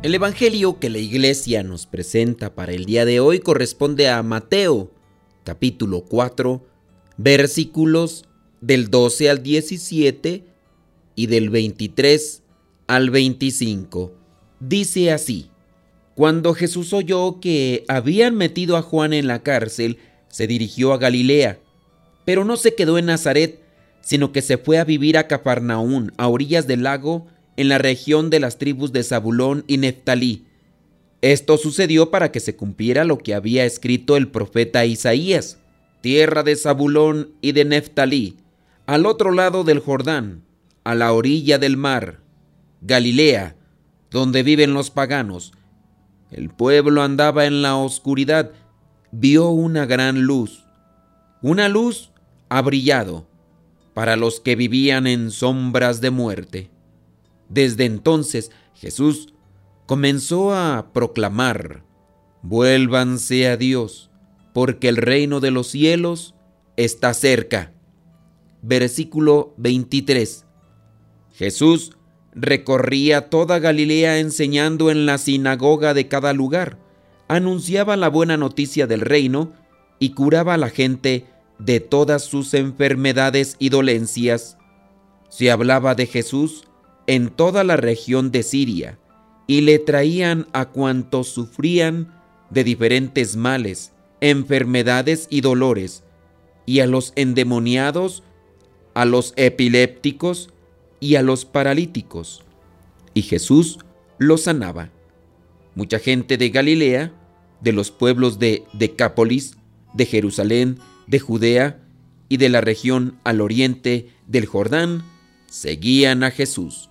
El Evangelio que la iglesia nos presenta para el día de hoy corresponde a Mateo, capítulo 4, versículos del 12 al 17 y del 23 al 25. Dice así, Cuando Jesús oyó que habían metido a Juan en la cárcel, se dirigió a Galilea, pero no se quedó en Nazaret, sino que se fue a vivir a Cafarnaún, a orillas del lago, en la región de las tribus de Zabulón y Neftalí. Esto sucedió para que se cumpliera lo que había escrito el profeta Isaías, tierra de Zabulón y de Neftalí, al otro lado del Jordán, a la orilla del mar, Galilea, donde viven los paganos. El pueblo andaba en la oscuridad, vio una gran luz. Una luz ha brillado para los que vivían en sombras de muerte. Desde entonces Jesús comenzó a proclamar, vuélvanse a Dios, porque el reino de los cielos está cerca. Versículo 23. Jesús recorría toda Galilea enseñando en la sinagoga de cada lugar, anunciaba la buena noticia del reino y curaba a la gente de todas sus enfermedades y dolencias. Se hablaba de Jesús en toda la región de Siria y le traían a cuantos sufrían de diferentes males, enfermedades y dolores, y a los endemoniados, a los epilépticos y a los paralíticos. Y Jesús los sanaba. Mucha gente de Galilea, de los pueblos de Decápolis, de Jerusalén, de Judea y de la región al oriente del Jordán, seguían a Jesús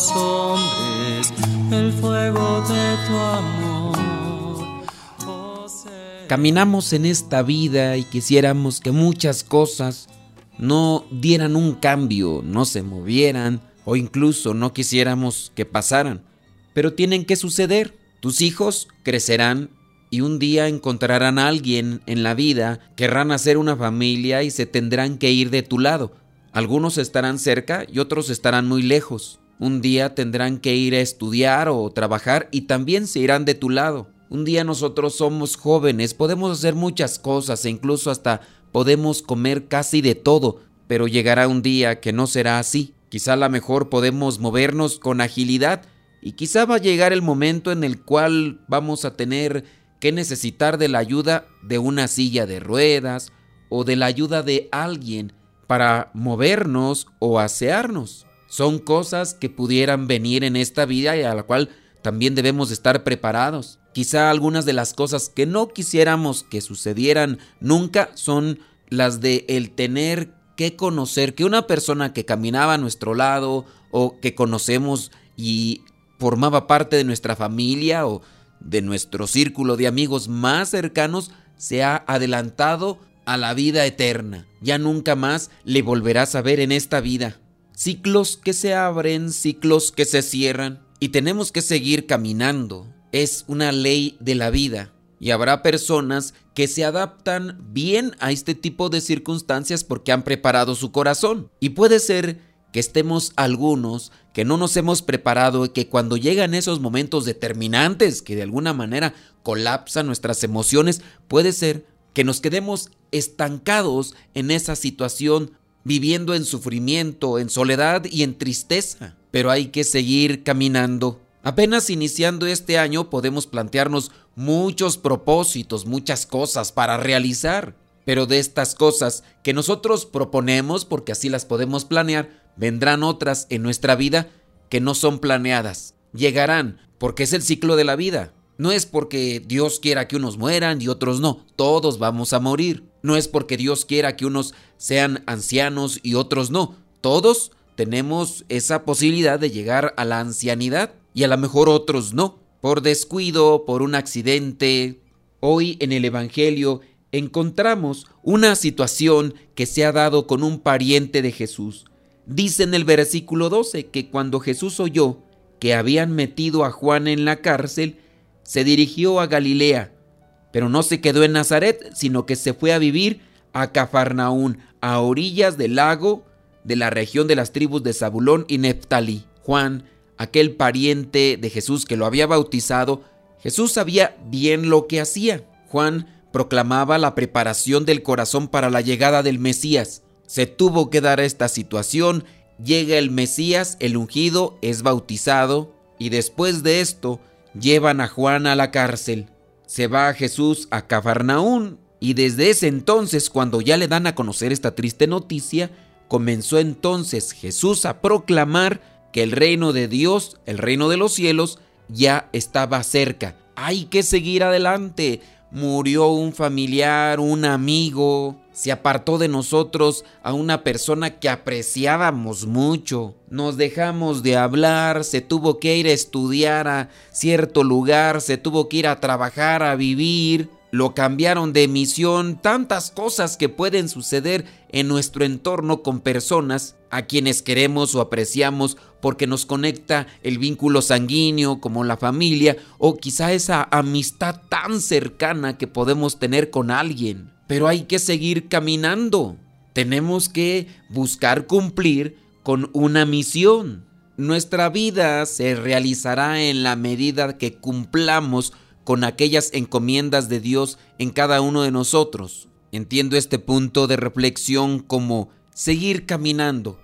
los hombres el fuego de tu amor. Oh, Caminamos en esta vida y quisiéramos que muchas cosas no dieran un cambio, no se movieran o incluso no quisiéramos que pasaran. Pero tienen que suceder. Tus hijos crecerán y un día encontrarán a alguien en la vida, querrán hacer una familia y se tendrán que ir de tu lado. Algunos estarán cerca y otros estarán muy lejos. Un día tendrán que ir a estudiar o trabajar y también se irán de tu lado. Un día nosotros somos jóvenes, podemos hacer muchas cosas e incluso hasta podemos comer casi de todo, pero llegará un día que no será así. Quizá a lo mejor podemos movernos con agilidad y quizá va a llegar el momento en el cual vamos a tener que necesitar de la ayuda de una silla de ruedas o de la ayuda de alguien para movernos o asearnos. Son cosas que pudieran venir en esta vida y a la cual también debemos estar preparados. Quizá algunas de las cosas que no quisiéramos que sucedieran nunca son las de el tener que conocer que una persona que caminaba a nuestro lado o que conocemos y formaba parte de nuestra familia o de nuestro círculo de amigos más cercanos se ha adelantado a la vida eterna. Ya nunca más le volverás a ver en esta vida. Ciclos que se abren, ciclos que se cierran y tenemos que seguir caminando. Es una ley de la vida. Y habrá personas que se adaptan bien a este tipo de circunstancias porque han preparado su corazón. Y puede ser que estemos algunos que no nos hemos preparado y que cuando llegan esos momentos determinantes que de alguna manera colapsan nuestras emociones, puede ser que nos quedemos estancados en esa situación, viviendo en sufrimiento, en soledad y en tristeza. Pero hay que seguir caminando. Apenas iniciando este año podemos plantearnos muchos propósitos, muchas cosas para realizar. Pero de estas cosas que nosotros proponemos, porque así las podemos planear, vendrán otras en nuestra vida que no son planeadas. Llegarán, porque es el ciclo de la vida. No es porque Dios quiera que unos mueran y otros no, todos vamos a morir. No es porque Dios quiera que unos sean ancianos y otros no, todos tenemos esa posibilidad de llegar a la ancianidad y a lo mejor otros no, por descuido, por un accidente. Hoy en el Evangelio encontramos una situación que se ha dado con un pariente de Jesús. Dice en el versículo 12 que cuando Jesús oyó que habían metido a Juan en la cárcel, se dirigió a Galilea, pero no se quedó en Nazaret, sino que se fue a vivir a Cafarnaún, a orillas del lago de la región de las tribus de Zabulón y Neftalí. Juan aquel pariente de Jesús que lo había bautizado, Jesús sabía bien lo que hacía. Juan proclamaba la preparación del corazón para la llegada del Mesías. Se tuvo que dar esta situación, llega el Mesías, el ungido, es bautizado, y después de esto llevan a Juan a la cárcel. Se va Jesús a Cafarnaún, y desde ese entonces, cuando ya le dan a conocer esta triste noticia, comenzó entonces Jesús a proclamar que el reino de Dios, el reino de los cielos, ya estaba cerca. Hay que seguir adelante. Murió un familiar, un amigo, se apartó de nosotros a una persona que apreciábamos mucho. Nos dejamos de hablar, se tuvo que ir a estudiar a cierto lugar, se tuvo que ir a trabajar, a vivir lo cambiaron de misión, tantas cosas que pueden suceder en nuestro entorno con personas a quienes queremos o apreciamos porque nos conecta el vínculo sanguíneo como la familia o quizá esa amistad tan cercana que podemos tener con alguien. Pero hay que seguir caminando. Tenemos que buscar cumplir con una misión. Nuestra vida se realizará en la medida que cumplamos con aquellas encomiendas de Dios en cada uno de nosotros. Entiendo este punto de reflexión como seguir caminando,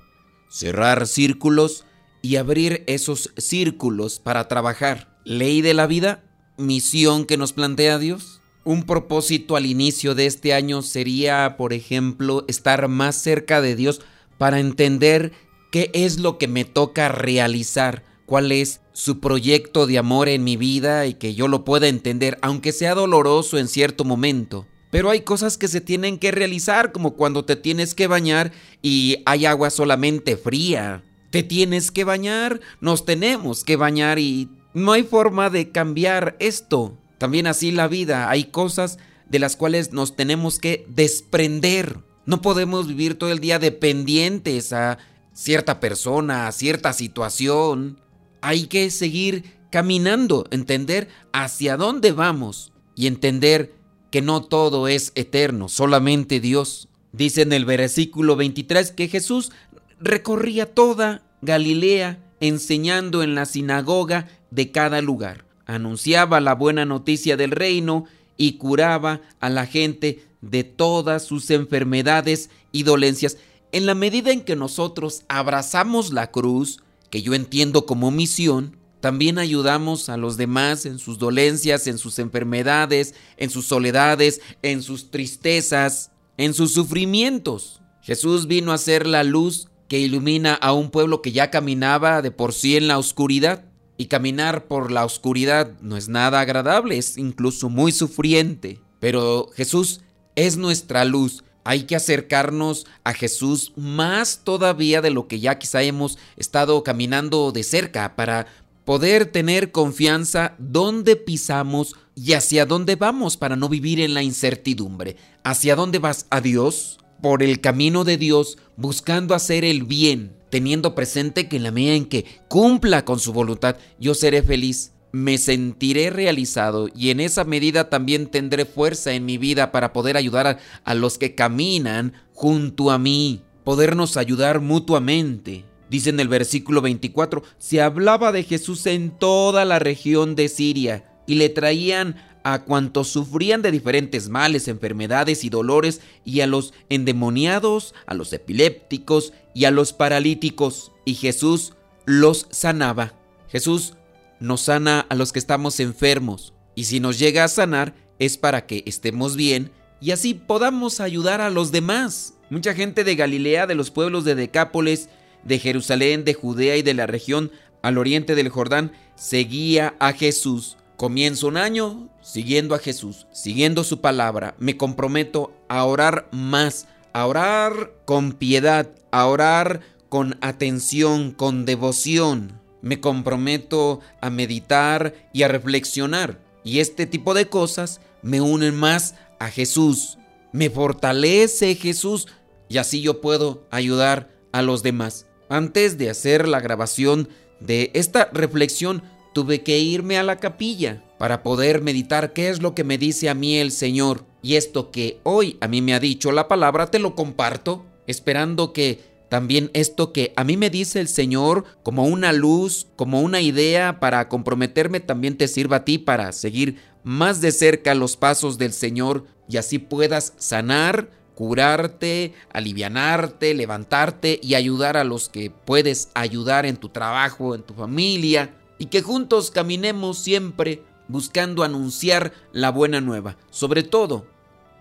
cerrar círculos y abrir esos círculos para trabajar. Ley de la vida, misión que nos plantea Dios. Un propósito al inicio de este año sería, por ejemplo, estar más cerca de Dios para entender qué es lo que me toca realizar cuál es su proyecto de amor en mi vida y que yo lo pueda entender, aunque sea doloroso en cierto momento. Pero hay cosas que se tienen que realizar, como cuando te tienes que bañar y hay agua solamente fría. Te tienes que bañar, nos tenemos que bañar y no hay forma de cambiar esto. También así la vida, hay cosas de las cuales nos tenemos que desprender. No podemos vivir todo el día dependientes a cierta persona, a cierta situación hay que seguir caminando, entender hacia dónde vamos y entender que no todo es eterno, solamente Dios. Dice en el versículo 23 que Jesús recorría toda Galilea enseñando en la sinagoga de cada lugar. Anunciaba la buena noticia del reino y curaba a la gente de todas sus enfermedades y dolencias. En la medida en que nosotros abrazamos la cruz, que yo entiendo como misión, también ayudamos a los demás en sus dolencias, en sus enfermedades, en sus soledades, en sus tristezas, en sus sufrimientos. Jesús vino a ser la luz que ilumina a un pueblo que ya caminaba de por sí en la oscuridad. Y caminar por la oscuridad no es nada agradable, es incluso muy sufriente. Pero Jesús es nuestra luz hay que acercarnos a Jesús más todavía de lo que ya quizá hemos estado caminando de cerca para poder tener confianza dónde pisamos y hacia dónde vamos para no vivir en la incertidumbre. ¿Hacia dónde vas? ¿A Dios? Por el camino de Dios, buscando hacer el bien, teniendo presente que en la medida en que cumpla con su voluntad, yo seré feliz. me sentiré realizado y en esa medida también tendré fuerza en mi vida para poder ayudar a, los que caminan junto a mí, podernos ayudar mutuamente. Dice en el versículo 24, se hablaba de Jesús en toda la región de Siria y le traían a cuantos sufrían de diferentes males, enfermedades y dolores, y a los endemoniados, a los epilépticos y a los paralíticos, y Jesús los sanaba. Jesús nos sana a los que estamos enfermos, y si nos llega a sanar es para que estemos bien y así podamos ayudar a los demás. Mucha gente de Galilea, de los pueblos de Decápolis, de Jerusalén, de Judea y de la región al oriente del Jordán, seguía a Jesús. Comienzo un año siguiendo a Jesús, siguiendo su palabra. Me comprometo a orar más, a orar con piedad, a orar con atención, con devoción. Me comprometo a meditar y a reflexionar. Y este tipo de cosas me unen más a Jesús. Me fortalece Jesús y así yo puedo ayudar a los demás. Antes de hacer la grabación de esta reflexión, tuve que irme a la capilla para poder meditar qué es lo que me dice a mí el Señor. Y esto que hoy a mí me ha dicho la palabra, te lo comparto, esperando que también esto que a mí me dice el Señor como una luz, como una idea para comprometerme, también te sirva a ti para seguir más de cerca los pasos del Señor y así puedas sanar, curarte, alivianarte, levantarte y ayudar a los que puedes ayudar en tu trabajo, en tu familia, y que juntos caminemos siempre buscando anunciar la buena nueva. Sobre todo,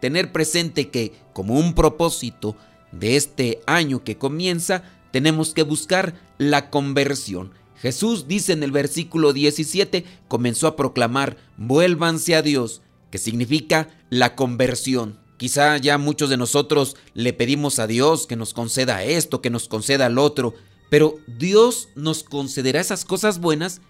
tener presente que como un propósito de este año que comienza, tenemos que buscar la conversión. Jesús dice en el versículo 17, comenzó a proclamar, vuélvanse a Dios, que significa la conversión. Quizá ya muchos de nosotros le pedimos a Dios que nos conceda esto, que nos conceda el otro, pero Dios nos concederá esas cosas buenas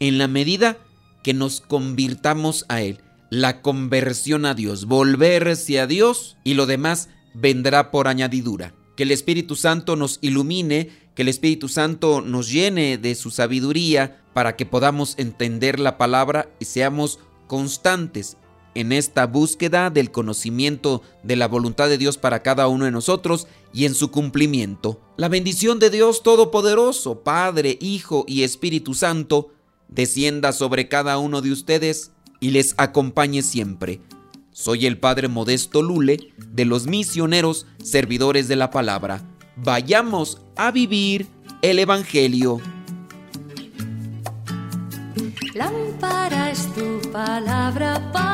en la medida que nos convirtamos a Él. La conversión a Dios, volverse a Dios y lo demás vendrá por añadidura. Que el Espíritu Santo nos ilumine, que el Espíritu Santo nos llene de su sabiduría para que podamos entender la palabra y seamos constantes en esta búsqueda del conocimiento de la voluntad de Dios para cada uno de nosotros y en su cumplimiento. La bendición de Dios Todopoderoso, Padre, Hijo y Espíritu Santo, descienda sobre cada uno de ustedes y les acompañe siempre. Soy el Padre Modesto Lule de los misioneros servidores de la palabra. Vayamos a vivir el Evangelio. Tu palabra para